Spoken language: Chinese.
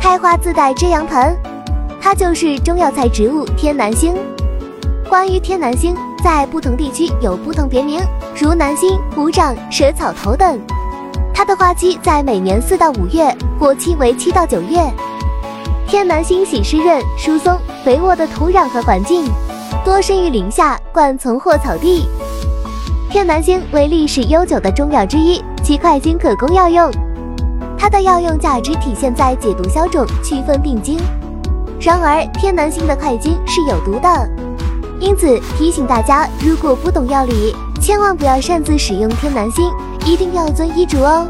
开花自带遮阳盆，它就是中药材植物天南星。关于天南星，在不同地区有不同别名，如南星、虎掌、蛇草头等。它的花期在每年四到五月，果期为七到九月。天南星喜湿润、疏松、肥沃的土壤和环境，多生于林下、灌丛或草地。天南星为历史悠久的中药之一，其块茎可供药用。它的药用价值体现在解毒消肿、祛风定惊。然而，天南星的块茎是有毒的，因此提醒大家，如果不懂药理，千万不要擅自使用天南星，一定要遵医嘱哦。